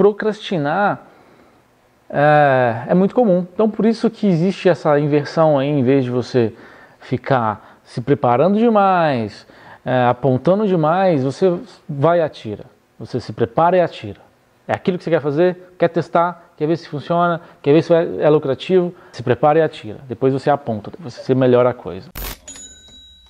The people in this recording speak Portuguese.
procrastinar é, é, muito comum. Então, por isso que existe essa inversão aí, em vez de você ficar se preparando demais, é, apontando demais, você vai e atira. Você se prepara e atira. É aquilo que você quer fazer, quer testar, quer ver se funciona, quer ver se é, é lucrativo, se prepara e atira. Depois você aponta, você melhora a coisa.